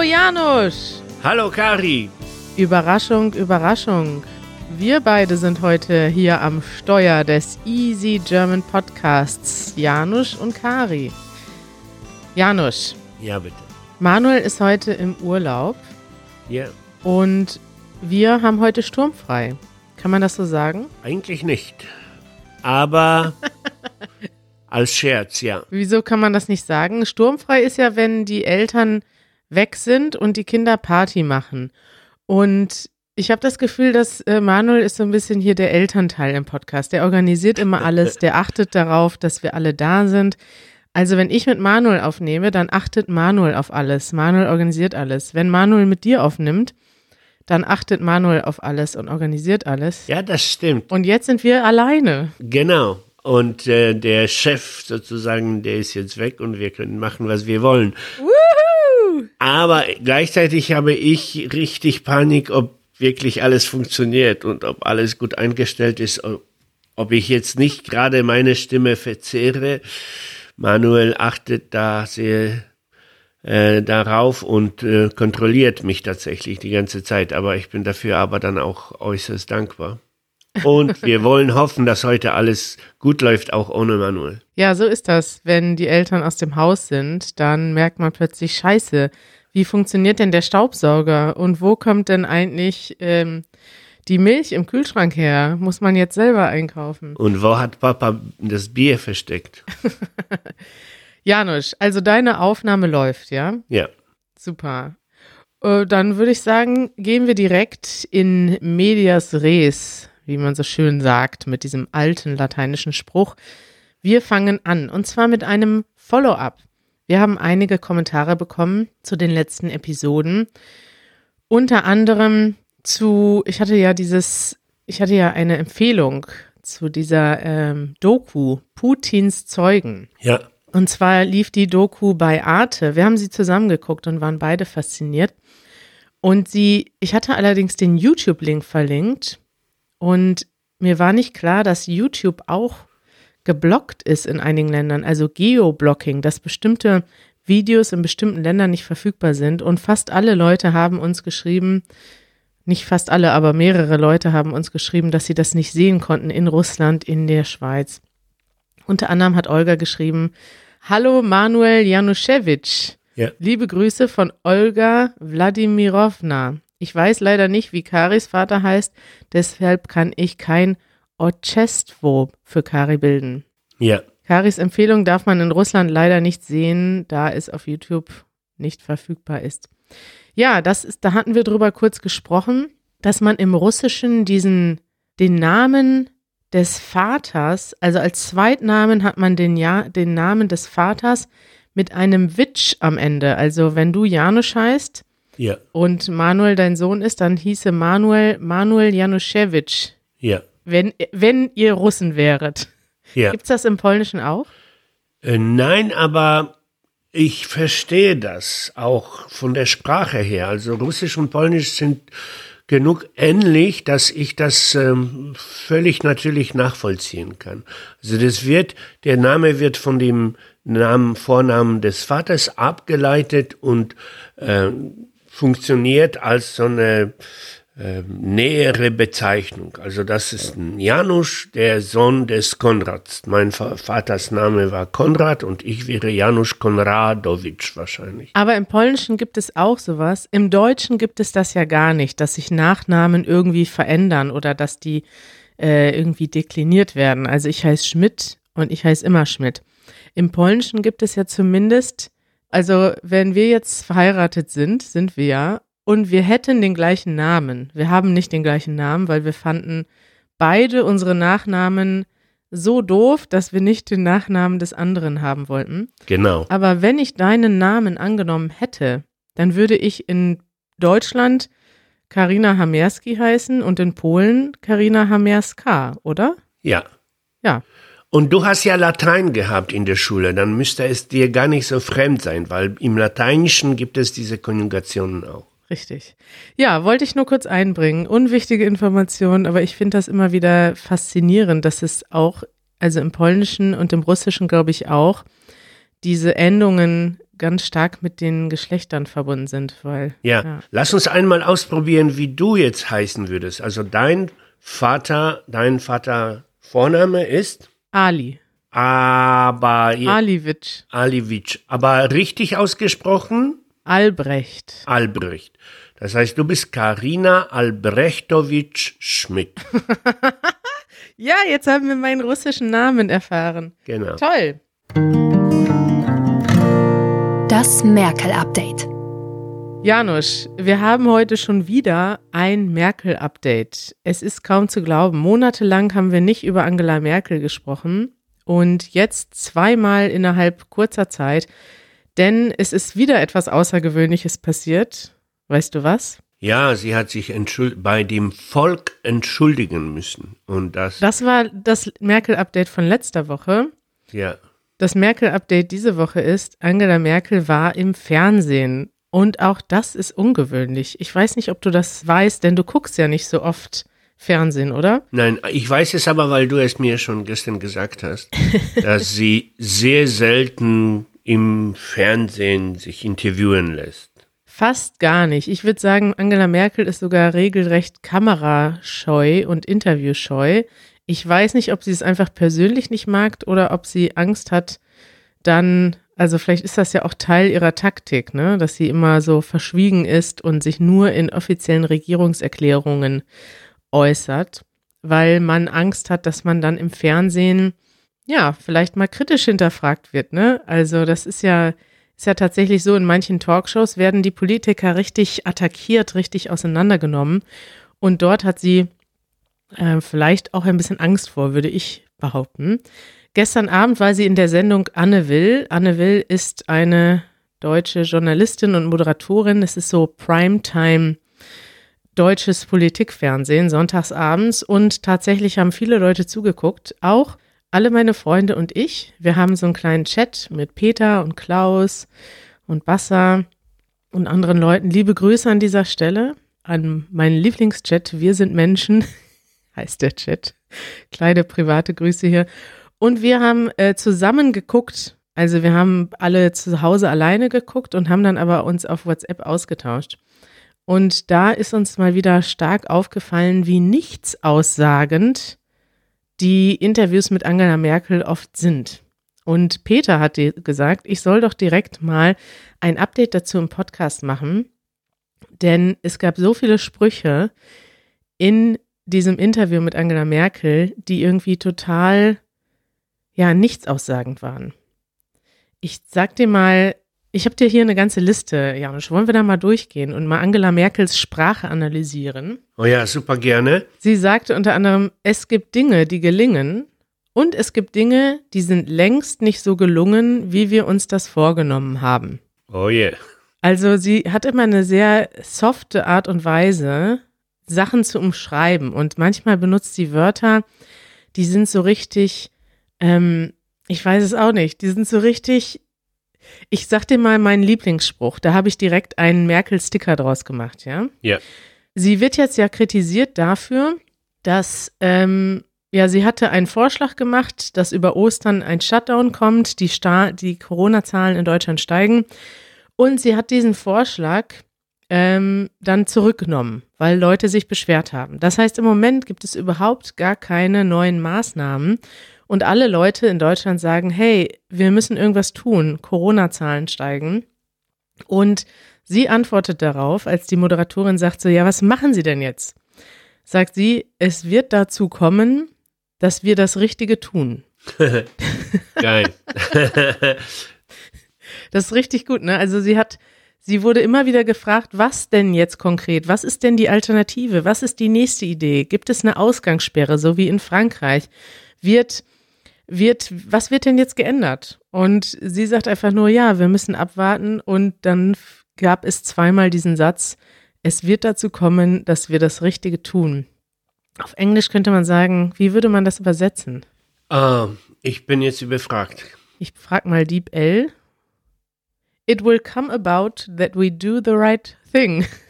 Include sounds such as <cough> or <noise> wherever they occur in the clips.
Hallo Janusz! Hallo Kari! Überraschung, Überraschung. Wir beide sind heute hier am Steuer des Easy German Podcasts, Janusz und Kari. Janusz. Ja, bitte. Manuel ist heute im Urlaub. Ja. Und wir haben heute sturmfrei. Kann man das so sagen? Eigentlich nicht. Aber <laughs> als Scherz, ja. Wieso kann man das nicht sagen? Sturmfrei ist ja, wenn die Eltern weg sind und die Kinder Party machen. Und ich habe das Gefühl, dass äh, Manuel ist so ein bisschen hier der Elternteil im Podcast. Der organisiert immer <laughs> alles, der achtet darauf, dass wir alle da sind. Also wenn ich mit Manuel aufnehme, dann achtet Manuel auf alles. Manuel organisiert alles. Wenn Manuel mit dir aufnimmt, dann achtet Manuel auf alles und organisiert alles. Ja, das stimmt. Und jetzt sind wir alleine. Genau. Und äh, der Chef sozusagen, der ist jetzt weg und wir können machen, was wir wollen. Woohoo! Aber gleichzeitig habe ich richtig Panik, ob wirklich alles funktioniert und ob alles gut eingestellt ist, ob ich jetzt nicht gerade meine Stimme verzehre. Manuel achtet da sehr äh, darauf und äh, kontrolliert mich tatsächlich die ganze Zeit. Aber ich bin dafür aber dann auch äußerst dankbar. Und wir wollen hoffen, dass heute alles gut läuft, auch ohne Manuel. Ja, so ist das. Wenn die Eltern aus dem Haus sind, dann merkt man plötzlich Scheiße. Wie funktioniert denn der Staubsauger? Und wo kommt denn eigentlich ähm, die Milch im Kühlschrank her? Muss man jetzt selber einkaufen? Und wo hat Papa das Bier versteckt? <laughs> Janusz, also deine Aufnahme läuft, ja? Ja. Super. Äh, dann würde ich sagen, gehen wir direkt in medias res, wie man so schön sagt, mit diesem alten lateinischen Spruch. Wir fangen an und zwar mit einem Follow-up. Wir haben einige Kommentare bekommen zu den letzten Episoden. Unter anderem zu, ich hatte ja dieses, ich hatte ja eine Empfehlung zu dieser ähm, Doku Putins Zeugen. Ja. Und zwar lief die Doku bei Arte. Wir haben sie zusammengeguckt und waren beide fasziniert. Und sie, ich hatte allerdings den YouTube-Link verlinkt und mir war nicht klar, dass YouTube auch geblockt ist in einigen Ländern, also Geoblocking, dass bestimmte Videos in bestimmten Ländern nicht verfügbar sind. Und fast alle Leute haben uns geschrieben, nicht fast alle, aber mehrere Leute haben uns geschrieben, dass sie das nicht sehen konnten in Russland, in der Schweiz. Unter anderem hat Olga geschrieben, Hallo Manuel Januszewitsch. Ja. Liebe Grüße von Olga Wladimirovna. Ich weiß leider nicht, wie Karis Vater heißt, deshalb kann ich kein Otchestvo für Kari bilden. Ja. Karis Empfehlung darf man in Russland leider nicht sehen, da es auf YouTube nicht verfügbar ist. Ja, das ist, da hatten wir drüber kurz gesprochen, dass man im Russischen diesen, den Namen des Vaters, also als Zweitnamen hat man den, ja, den Namen des Vaters mit einem Witsch am Ende. Also wenn du Janusz heißt Ja. und Manuel dein Sohn ist, dann hieße Manuel Manuel Januszewitsch, Ja. wenn, wenn ihr Russen wäret. Ja. Gibt's das im Polnischen auch? Äh, nein, aber ich verstehe das auch von der Sprache her. Also Russisch und Polnisch sind genug ähnlich, dass ich das ähm, völlig natürlich nachvollziehen kann. Also das wird, der Name wird von dem Namen, Vornamen des Vaters abgeleitet und äh, funktioniert als so eine äh, nähere Bezeichnung. Also das ist ein Janusz, der Sohn des Konrads. Mein Va- Vaters Name war Konrad und ich wäre Janusz Konradowitsch wahrscheinlich. Aber im Polnischen gibt es auch sowas. Im Deutschen gibt es das ja gar nicht, dass sich Nachnamen irgendwie verändern oder dass die äh, irgendwie dekliniert werden. Also ich heiße Schmidt und ich heiße immer Schmidt. Im Polnischen gibt es ja zumindest, also wenn wir jetzt verheiratet sind, sind wir ja, und wir hätten den gleichen Namen. Wir haben nicht den gleichen Namen, weil wir fanden beide unsere Nachnamen so doof, dass wir nicht den Nachnamen des anderen haben wollten. Genau. Aber wenn ich deinen Namen angenommen hätte, dann würde ich in Deutschland Karina Hamerski heißen und in Polen Karina Hamerska, oder? Ja. Ja. Und du hast ja Latein gehabt in der Schule, dann müsste es dir gar nicht so fremd sein, weil im Lateinischen gibt es diese Konjugationen auch. Richtig. Ja, wollte ich nur kurz einbringen. Unwichtige Information, aber ich finde das immer wieder faszinierend, dass es auch, also im Polnischen und im Russischen glaube ich auch, diese Endungen ganz stark mit den Geschlechtern verbunden sind, weil. Ja. ja. Lass uns einmal ausprobieren, wie du jetzt heißen würdest. Also dein Vater, dein Vater Vorname ist? Ali. Aber. Aliwitsch. Aliwitsch. Aber richtig ausgesprochen? Albrecht. Albrecht. Das heißt, du bist Karina Albrechtowitsch Schmidt. <laughs> ja, jetzt haben wir meinen russischen Namen erfahren. Genau. Toll. Das Merkel-Update. Janusz, wir haben heute schon wieder ein Merkel-Update. Es ist kaum zu glauben. Monatelang haben wir nicht über Angela Merkel gesprochen und jetzt zweimal innerhalb kurzer Zeit, denn es ist wieder etwas Außergewöhnliches passiert. Weißt du was? Ja, sie hat sich bei dem Volk entschuldigen müssen. Und das. Das war das Merkel-Update von letzter Woche. Ja. Das Merkel-Update diese Woche ist, Angela Merkel war im Fernsehen. Und auch das ist ungewöhnlich. Ich weiß nicht, ob du das weißt, denn du guckst ja nicht so oft Fernsehen, oder? Nein, ich weiß es aber, weil du es mir schon gestern gesagt hast, <laughs> dass sie sehr selten im Fernsehen sich interviewen lässt. Fast gar nicht. Ich würde sagen, Angela Merkel ist sogar regelrecht kamerascheu und interviewscheu. Ich weiß nicht, ob sie es einfach persönlich nicht mag oder ob sie Angst hat, dann, also vielleicht ist das ja auch Teil ihrer Taktik, ne, dass sie immer so verschwiegen ist und sich nur in offiziellen Regierungserklärungen äußert, weil man Angst hat, dass man dann im Fernsehen ja, vielleicht mal kritisch hinterfragt wird, ne? Also, das ist ja ist ja tatsächlich so, in manchen Talkshows werden die Politiker richtig attackiert, richtig auseinandergenommen. Und dort hat sie äh, vielleicht auch ein bisschen Angst vor, würde ich behaupten. Gestern Abend war sie in der Sendung Anne Will. Anne Will ist eine deutsche Journalistin und Moderatorin. Es ist so Primetime deutsches Politikfernsehen, sonntagsabends. Und tatsächlich haben viele Leute zugeguckt, auch alle meine Freunde und ich, wir haben so einen kleinen Chat mit Peter und Klaus und Bassa und anderen Leuten. Liebe Grüße an dieser Stelle an meinen Lieblingschat. Wir sind Menschen, <laughs> heißt der Chat. Kleine private Grüße hier. Und wir haben äh, zusammen geguckt. Also wir haben alle zu Hause alleine geguckt und haben dann aber uns auf WhatsApp ausgetauscht. Und da ist uns mal wieder stark aufgefallen, wie nichts aussagend die Interviews mit Angela Merkel oft sind. Und Peter hat gesagt, ich soll doch direkt mal ein Update dazu im Podcast machen, denn es gab so viele Sprüche in diesem Interview mit Angela Merkel, die irgendwie total, ja, nichts aussagend waren. Ich sag dir mal ich habe dir hier eine ganze Liste, Janusz. Wollen wir da mal durchgehen und mal Angela Merkels Sprache analysieren? Oh ja, super gerne. Sie sagte unter anderem, es gibt Dinge, die gelingen und es gibt Dinge, die sind längst nicht so gelungen, wie wir uns das vorgenommen haben. Oh yeah. Also sie hat immer eine sehr softe Art und Weise, Sachen zu umschreiben und manchmal benutzt sie Wörter, die sind so richtig, ähm, ich weiß es auch nicht, die sind so richtig ich sag dir mal meinen Lieblingsspruch. Da habe ich direkt einen Merkel-Sticker draus gemacht, ja? Ja. Sie wird jetzt ja kritisiert dafür, dass, ähm, ja, sie hatte einen Vorschlag gemacht, dass über Ostern ein Shutdown kommt, die, Sta die Corona-Zahlen in Deutschland steigen. Und sie hat diesen Vorschlag ähm, dann zurückgenommen, weil Leute sich beschwert haben. Das heißt, im Moment gibt es überhaupt gar keine neuen Maßnahmen und alle Leute in Deutschland sagen, hey, wir müssen irgendwas tun, Corona-Zahlen steigen. Und sie antwortet darauf, als die Moderatorin sagt so, ja, was machen Sie denn jetzt? Sagt sie, es wird dazu kommen, dass wir das Richtige tun. <laughs> Geil. <laughs> das ist richtig gut, ne? Also sie hat, sie wurde immer wieder gefragt, was denn jetzt konkret? Was ist denn die Alternative? Was ist die nächste Idee? Gibt es eine Ausgangssperre, so wie in Frankreich? Wird wird, was wird denn jetzt geändert? Und sie sagt einfach nur, ja, wir müssen abwarten. Und dann gab es zweimal diesen Satz, es wird dazu kommen, dass wir das Richtige tun. Auf Englisch könnte man sagen, wie würde man das übersetzen? Uh, ich bin jetzt überfragt. Ich frage mal Deep L. It will come about that we do the right thing. <laughs>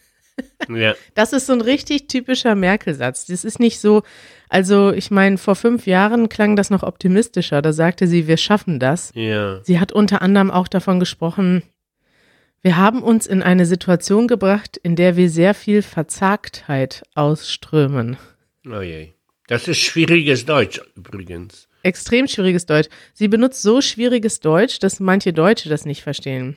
Ja. <laughs> Das ist so ein richtig typischer Merkel-Satz. Das ist nicht so, also ich meine, vor fünf Jahren klang das noch optimistischer. Da sagte sie, wir schaffen das. Ja. Sie hat unter anderem auch davon gesprochen, Wir haben uns in eine Situation gebracht, in der wir sehr viel Verzagtheit ausströmen. Oh je. Das ist schwieriges Deutsch übrigens. Extrem schwieriges Deutsch. Sie benutzt so schwieriges Deutsch, dass manche Deutsche das nicht verstehen.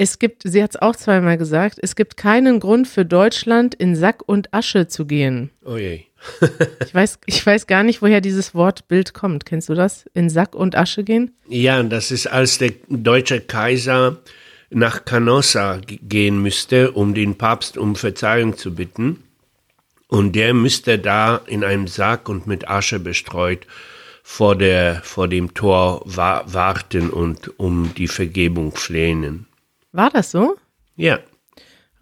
Es gibt, sie hat es auch zweimal gesagt, es gibt keinen Grund für Deutschland in Sack und Asche zu gehen. Oh je. <laughs> Ich weiß, ich weiß gar nicht, woher dieses Wortbild kommt. Kennst du das? In Sack und Asche gehen? Ja, das ist, als der deutsche Kaiser nach Canossa gehen müsste, um den Papst um Verzeihung zu bitten. Und der müsste da in einem Sack und mit Asche bestreut vor, der, vor dem Tor wa warten und um die Vergebung flehnen. War das so? Ja,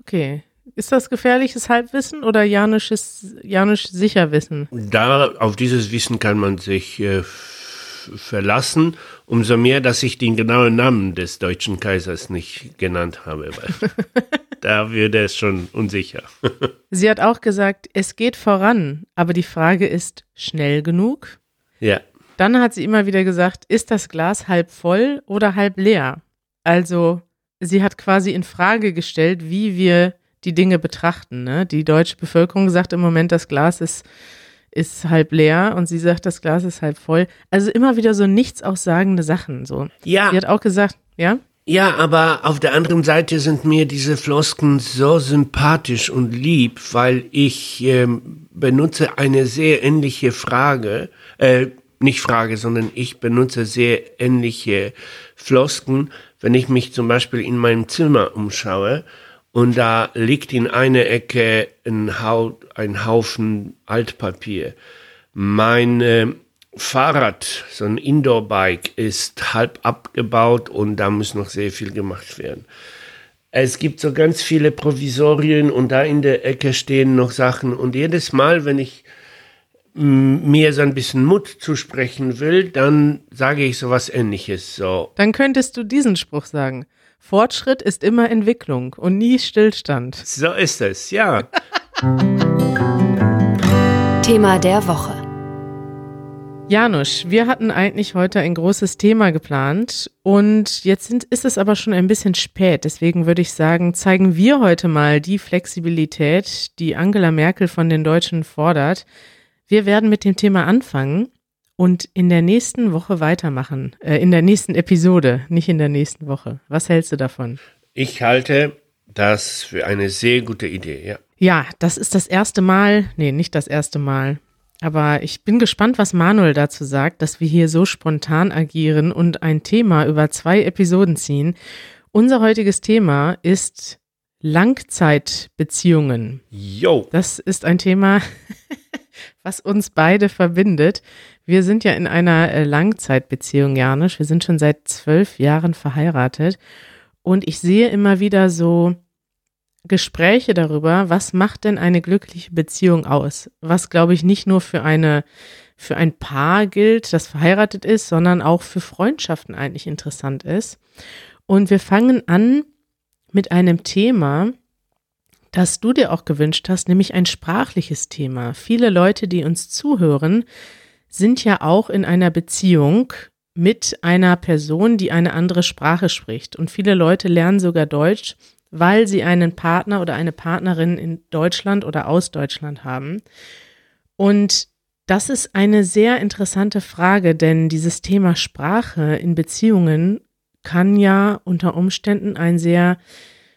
Okay. Ist das gefährliches Halbwissen oder janisches, janisch Sicherwissen? da auf dieses Wissen kann man sich äh, verlassen. Umso mehr, dass ich den genauen Namen des deutschen Kaisers nicht genannt habe. <laughs> Da würde es schon unsicher. <laughs> Sie hat auch gesagt, es geht voran, aber die Frage ist, schnell genug? ja. Dann hat sie immer wieder gesagt, ist das Glas halb voll oder halb leer? Also, sie hat quasi in Frage gestellt, wie wir die Dinge betrachten. Ne? Die deutsche Bevölkerung sagt im Moment, das Glas ist, ist halb leer und sie sagt, das Glas ist halb voll. Also immer wieder so nichts aussagende Sachen. So. Ja, Sie hat auch gesagt, ja, ja, aber auf der anderen Seite sind mir diese Flosken so sympathisch und lieb, weil ich ähm, benutze eine sehr ähnliche Frage, äh, nicht Frage, sondern ich benutze sehr ähnliche Flosken, wenn ich mich zum Beispiel in meinem Zimmer umschaue und da liegt in einer Ecke ein, Hau ein Haufen Altpapier. Mein äh, Fahrrad, so ein Indoor-Bike, ist halb abgebaut und da muss noch sehr viel gemacht werden. Es gibt so ganz viele Provisorien und da in der Ecke stehen noch Sachen. Und jedes Mal, wenn ich mir so ein bisschen Mut zusprechen will, dann sage ich sowas ähnliches. So, dann könntest du diesen Spruch sagen. Fortschritt ist immer Entwicklung und nie Stillstand. so ist es, ja. <laughs> Thema der Woche. Janusz, wir hatten eigentlich heute ein großes Thema geplant und jetzt sind, ist es aber schon ein bisschen spät. Deswegen würde ich sagen, zeigen wir heute mal die Flexibilität, die Angela Merkel von den Deutschen fordert. Wir werden mit dem Thema anfangen und in der nächsten Woche weitermachen. Äh, in der nächsten Episode, nicht in der nächsten Woche. Was hältst du davon? Ich halte das für eine sehr gute Idee, ja. Ja, das ist das erste Mal, nee, nicht das erste Mal. Aber ich bin gespannt, was Manuel dazu sagt, dass wir hier so spontan agieren und ein Thema über zwei Episoden ziehen. Unser heutiges Thema ist Langzeitbeziehungen. Jo. Das ist ein Thema, <laughs> was uns beide verbindet. Wir sind ja in einer äh, Langzeitbeziehung, Janisch. Wir sind schon seit zwölf Jahren verheiratet. Und ich sehe immer wieder so Gespräche darüber, was macht denn eine glückliche Beziehung aus? Was, glaube ich, nicht nur für eine, für ein Paar gilt, das verheiratet ist, sondern auch für Freundschaften eigentlich interessant ist. Und wir fangen an mit einem Thema, das du dir auch gewünscht hast, nämlich ein sprachliches Thema. Viele Leute, die uns zuhören, sind ja auch in einer Beziehung mit einer Person, die eine andere Sprache spricht. Und viele Leute lernen sogar Deutsch, weil sie einen Partner oder eine Partnerin in Deutschland oder aus Deutschland haben. Und das ist eine sehr interessante Frage, denn dieses Thema Sprache in Beziehungen kann ja unter Umständen ein sehr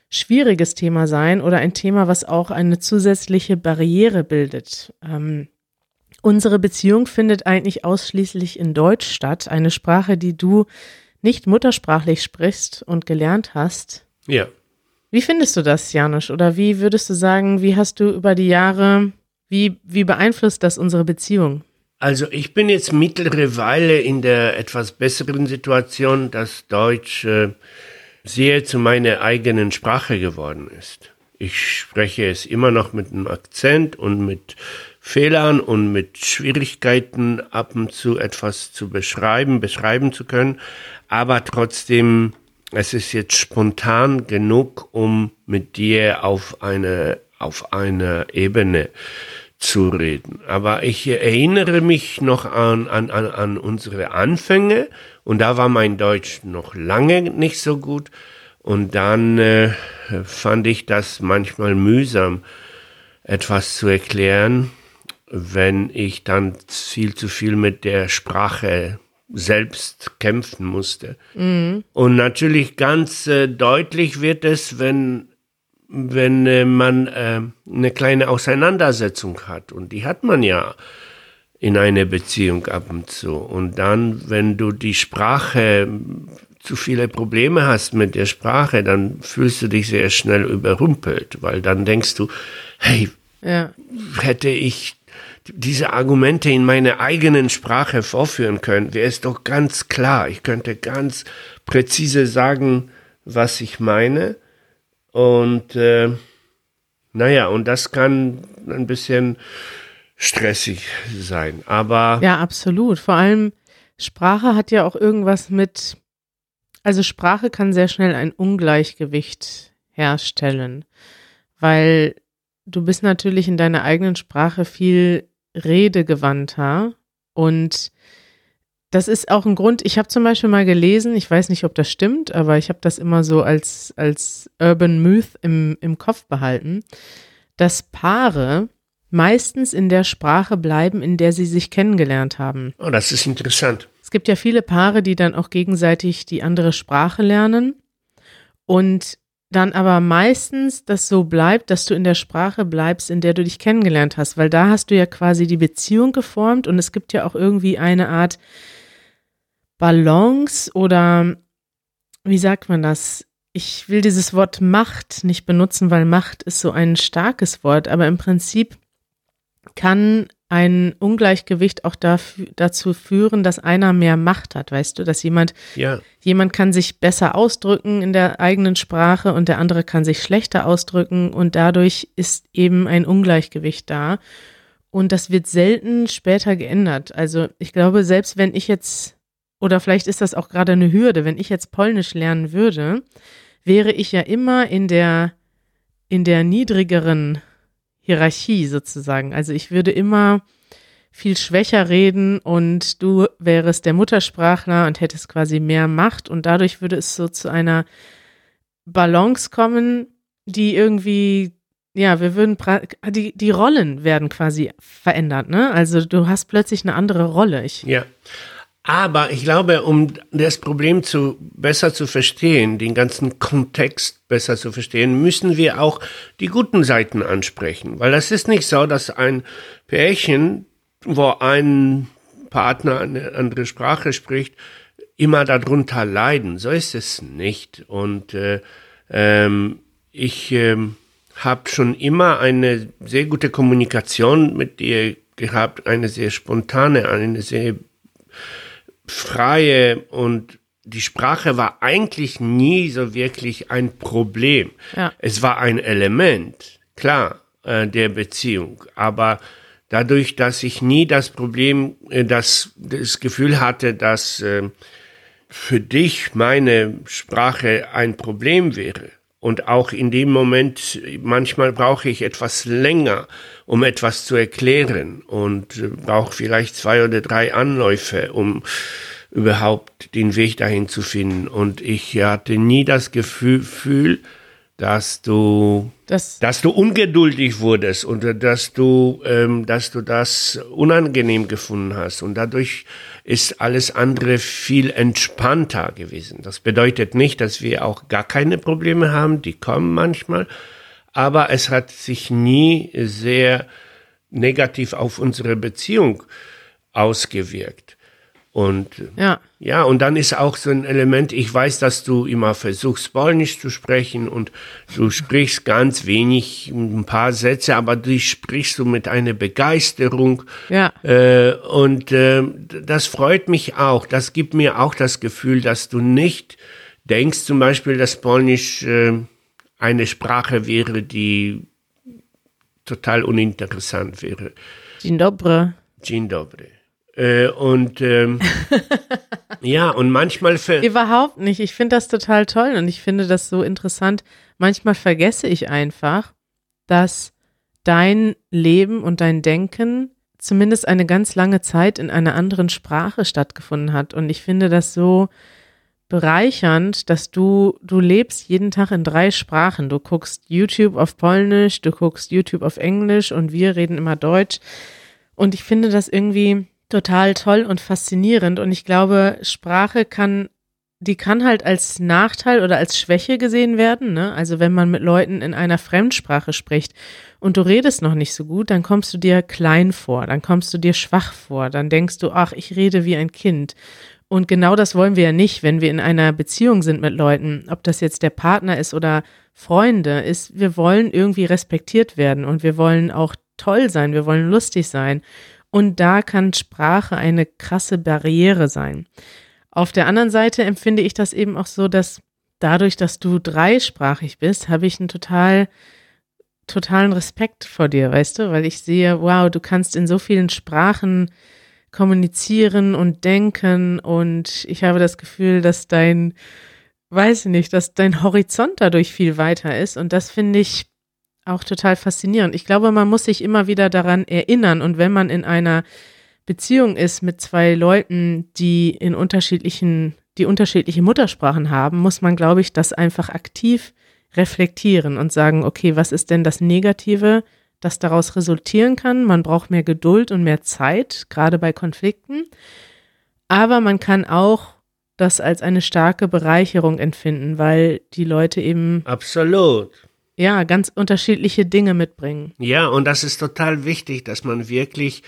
schwieriges Thema sein oder ein Thema, was auch eine zusätzliche Barriere bildet. Ähm, unsere Beziehung findet eigentlich ausschließlich in Deutsch statt, eine Sprache, die du nicht muttersprachlich sprichst und gelernt hast. Ja. Wie findest du das, Janusz? Oder wie würdest du sagen, wie hast du über die Jahre, wie, wie beeinflusst das unsere Beziehung? Also ich bin jetzt mittlere Weile in der etwas besseren Situation, dass Deutsch äh, sehr zu meiner eigenen Sprache geworden ist. Ich spreche es immer noch mit einem Akzent und mit Fehlern und mit Schwierigkeiten ab und zu etwas zu beschreiben, beschreiben zu können, aber trotzdem, es ist jetzt spontan genug, um mit dir auf eine, auf eine Ebene zu reden. Aber ich erinnere mich noch an, an, an, an unsere Anfänge und da war mein Deutsch noch lange nicht so gut. Und dann äh, fand ich das manchmal mühsam, etwas zu erklären, wenn ich dann viel zu viel mit der Sprache selbst kämpfen musste. Mhm. Und natürlich ganz äh, deutlich wird es, wenn, wenn äh, man äh, eine kleine Auseinandersetzung hat. Und die hat man ja in einer Beziehung ab und zu. Und dann, wenn du die Sprache zu viele Probleme hast mit der Sprache, dann fühlst du dich sehr schnell überrumpelt, weil dann denkst du, hey, ja. hätte ich diese Argumente in meiner eigenen Sprache vorführen können, wäre es doch ganz klar. Ich könnte ganz präzise sagen, was ich meine. Und äh, naja, und das kann ein bisschen stressig sein. Aber. Ja, absolut. Vor allem Sprache hat ja auch irgendwas mit. Also Sprache kann sehr schnell ein Ungleichgewicht herstellen, weil du bist natürlich in deiner eigenen Sprache viel redegewandter und das ist auch ein Grund, ich habe zum Beispiel mal gelesen, ich weiß nicht, ob das stimmt, aber ich habe das immer so als, als Urban Myth im, im Kopf behalten, dass Paare meistens in der Sprache bleiben, in der sie sich kennengelernt haben. Oh, das ist interessant. Es gibt ja viele Paare, die dann auch gegenseitig die andere Sprache lernen. Und dann aber meistens das so bleibt, dass du in der Sprache bleibst, in der du dich kennengelernt hast, weil da hast du ja quasi die Beziehung geformt und es gibt ja auch irgendwie eine Art Balance oder wie sagt man das? Ich will dieses Wort Macht nicht benutzen, weil Macht ist so ein starkes Wort, aber im Prinzip kann ein Ungleichgewicht auch dafür, dazu führen, dass einer mehr Macht hat, weißt du, dass jemand, ja. jemand kann sich besser ausdrücken in der eigenen Sprache und der andere kann sich schlechter ausdrücken und dadurch ist eben ein Ungleichgewicht da. Und das wird selten später geändert. Also ich glaube, selbst wenn ich jetzt, oder vielleicht ist das auch gerade eine Hürde, wenn ich jetzt Polnisch lernen würde, wäre ich ja immer in der, in der niedrigeren Hierarchie sozusagen. Also ich würde immer viel schwächer reden und du wärst der Muttersprachler und hättest quasi mehr Macht und dadurch würde es so zu einer Balance kommen, die irgendwie, ja, wir würden, die, die Rollen werden quasi verändert, ne? Also du hast plötzlich eine andere Rolle. Ich, ja. Aber ich glaube, um das Problem zu, besser zu verstehen, den ganzen Kontext besser zu verstehen, müssen wir auch die guten Seiten ansprechen. Weil das ist nicht so, dass ein Pärchen, wo ein Partner eine andere Sprache spricht, immer darunter leiden. So ist es nicht. Und äh, ähm, ich äh, habe schon immer eine sehr gute Kommunikation mit dir gehabt, eine sehr spontane, eine sehr freie und die Sprache war eigentlich nie so wirklich ein Problem. Ja. Es war ein Element, klar, äh, der Beziehung. Aber dadurch, dass ich nie das Problem, äh, das, das Gefühl hatte, dass äh, für dich meine Sprache ein Problem wäre, und auch in dem Moment, manchmal brauche ich etwas länger, um etwas zu erklären und äh, brauche vielleicht zwei oder drei Anläufe, um überhaupt den Weg dahin zu finden. Und ich hatte nie das Gefühl, dass du, das dass du ungeduldig wurdest und dass du, ähm, dass du das unangenehm gefunden hast. Und dadurch ist alles andere viel entspannter gewesen. Das bedeutet nicht, dass wir auch gar keine Probleme haben, die kommen manchmal, aber es hat sich nie sehr negativ auf unsere Beziehung ausgewirkt. Und ja. ja, und dann ist auch so ein Element, ich weiß, dass du immer versuchst, Polnisch zu sprechen und du sprichst ganz wenig, ein paar Sätze, aber du sprichst so mit einer Begeisterung. Ja. Äh, und äh, das freut mich auch. Das gibt mir auch das Gefühl, dass du nicht denkst zum Beispiel, dass Polnisch äh, eine Sprache wäre, die total uninteressant wäre. Dzień dobry. Dzień dobry. Äh, und ähm, <laughs> ja, und manchmal. Überhaupt nicht. Ich finde das total toll und ich finde das so interessant. Manchmal vergesse ich einfach, dass dein Leben und dein Denken zumindest eine ganz lange Zeit in einer anderen Sprache stattgefunden hat. Und ich finde das so bereichernd, dass du, du lebst jeden Tag in drei Sprachen. Du guckst YouTube auf Polnisch, du guckst YouTube auf Englisch und wir reden immer Deutsch. Und ich finde das irgendwie total toll und faszinierend. Und ich glaube, Sprache kann, die kann halt als Nachteil oder als Schwäche gesehen werden. Ne? Also wenn man mit Leuten in einer Fremdsprache spricht und du redest noch nicht so gut, dann kommst du dir klein vor, dann kommst du dir schwach vor, dann denkst du, ach, ich rede wie ein Kind. Und genau das wollen wir ja nicht, wenn wir in einer Beziehung sind mit Leuten, ob das jetzt der Partner ist oder Freunde, ist, wir wollen irgendwie respektiert werden und wir wollen auch toll sein, wir wollen lustig sein. Und da kann Sprache eine krasse Barriere sein. Auf der anderen Seite empfinde ich das eben auch so, dass dadurch, dass du dreisprachig bist, habe ich einen total, totalen Respekt vor dir, weißt du, weil ich sehe, wow, du kannst in so vielen Sprachen kommunizieren und denken. Und ich habe das Gefühl, dass dein, weiß ich nicht, dass dein Horizont dadurch viel weiter ist. Und das finde ich auch total faszinierend. Ich glaube, man muss sich immer wieder daran erinnern und wenn man in einer Beziehung ist mit zwei Leuten, die in unterschiedlichen, die unterschiedliche Muttersprachen haben, muss man, glaube ich, das einfach aktiv reflektieren und sagen, okay, was ist denn das Negative, das daraus resultieren kann? Man braucht mehr Geduld und mehr Zeit, gerade bei Konflikten. Aber man kann auch das als eine starke Bereicherung empfinden, weil die Leute eben. Absolut ja, ganz unterschiedliche Dinge mitbringen. Ja, und das ist total wichtig, dass man wirklich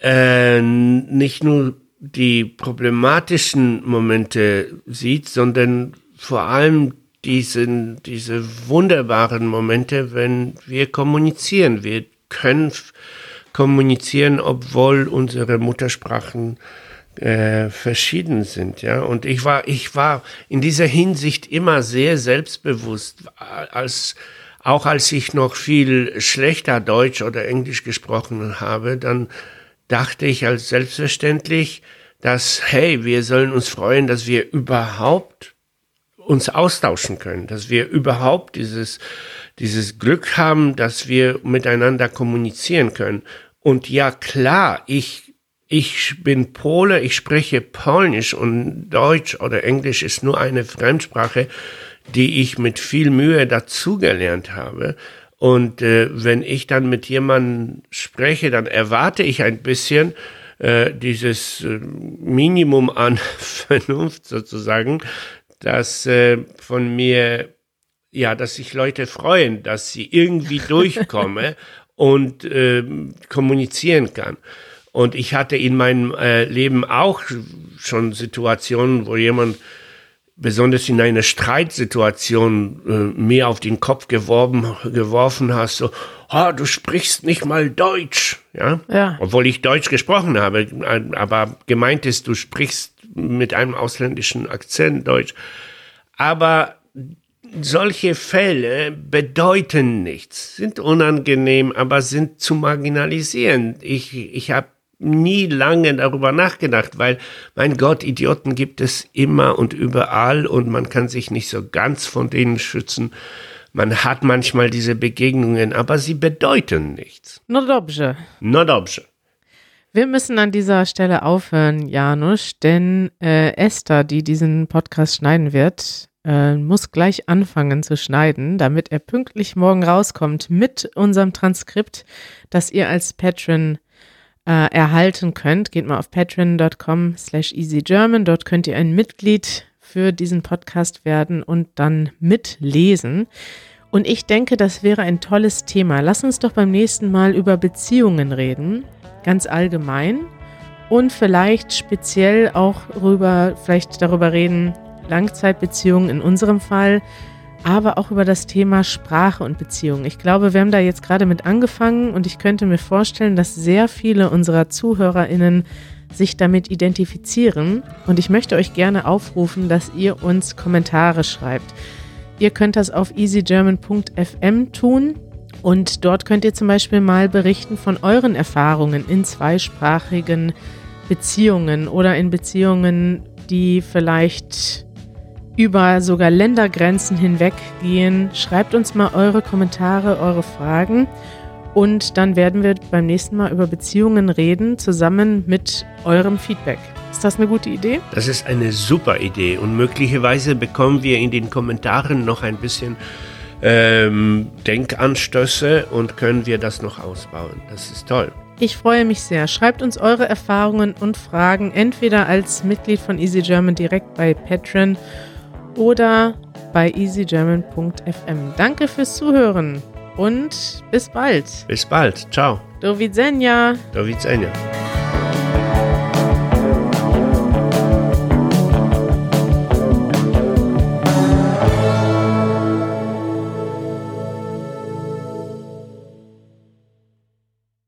äh, nicht nur die problematischen Momente sieht, sondern vor allem diesen, diese wunderbaren Momente, wenn wir kommunizieren. Wir können kommunizieren, obwohl unsere Muttersprachen äh, verschieden sind, ja. Und ich war, ich war in dieser Hinsicht immer sehr selbstbewusst, als auch als ich noch viel schlechter Deutsch oder Englisch gesprochen habe, dann dachte ich als selbstverständlich, dass hey, wir sollen uns freuen, dass wir überhaupt uns austauschen können, dass wir überhaupt dieses dieses Glück haben, dass wir miteinander kommunizieren können. Und ja, klar, ich ich bin Pole, ich spreche Polnisch und Deutsch oder Englisch ist nur eine Fremdsprache, die ich mit viel Mühe dazugelernt habe. Und äh, wenn ich dann mit jemandem spreche, dann erwarte ich ein bisschen äh, dieses äh, Minimum an <laughs> Vernunft sozusagen, dass äh, von mir, ja, dass sich Leute freuen, dass sie irgendwie <laughs> durchkomme und äh, kommunizieren kann. Und ich hatte in meinem äh, Leben auch schon Situationen, wo jemand besonders in einer Streitsituation äh, mir auf den Kopf geworben, geworfen hast, so, oh, du sprichst nicht mal Deutsch, ja? ja. Obwohl ich Deutsch gesprochen habe, äh, aber gemeint ist, du sprichst mit einem ausländischen Akzent Deutsch. Aber solche Fälle bedeuten nichts, sind unangenehm, aber sind zu marginalisieren. Ich, ich habe nie lange darüber nachgedacht, weil, mein Gott, Idioten gibt es immer und überall und man kann sich nicht so ganz von denen schützen. Man hat manchmal diese Begegnungen, aber sie bedeuten nichts. No dobrze. No dobrze. Wir müssen an dieser Stelle aufhören, Janusz, denn äh, Esther, die diesen Podcast schneiden wird, äh, muss gleich anfangen zu schneiden, damit er pünktlich morgen rauskommt mit unserem Transkript, das ihr als Patron äh, erhalten könnt. Geht mal auf patreon.com slash easygerman. Dort könnt ihr ein Mitglied für diesen Podcast werden und dann mitlesen. Und ich denke, das wäre ein tolles Thema. Lass uns doch beim nächsten Mal über Beziehungen reden, ganz allgemein. Und vielleicht speziell auch rüber, vielleicht darüber reden, Langzeitbeziehungen in unserem Fall, aber auch über das Thema Sprache und Beziehung. Ich glaube, wir haben da jetzt gerade mit angefangen und ich könnte mir vorstellen, dass sehr viele unserer ZuhörerInnen sich damit identifizieren. Und ich möchte euch gerne aufrufen, dass ihr uns Kommentare schreibt. Ihr könnt das auf easygerman.fm tun und dort könnt ihr zum Beispiel mal berichten von euren Erfahrungen in zweisprachigen Beziehungen oder in Beziehungen, die vielleicht über sogar Ländergrenzen hinweg gehen. Schreibt uns mal eure Kommentare, eure Fragen und dann werden wir beim nächsten Mal über Beziehungen reden, zusammen mit eurem Feedback. Ist das eine gute Idee? Das ist eine super Idee und möglicherweise bekommen wir in den Kommentaren noch ein bisschen ähm, Denkanstöße und können wir das noch ausbauen. Das ist toll. Ich freue mich sehr. Schreibt uns eure Erfahrungen und Fragen entweder als Mitglied von Easy German direkt bei Patreon oder bei easygerman.fm. Danke fürs Zuhören und bis bald. Bis bald. Ciao. Do widzenia. Do widzenia.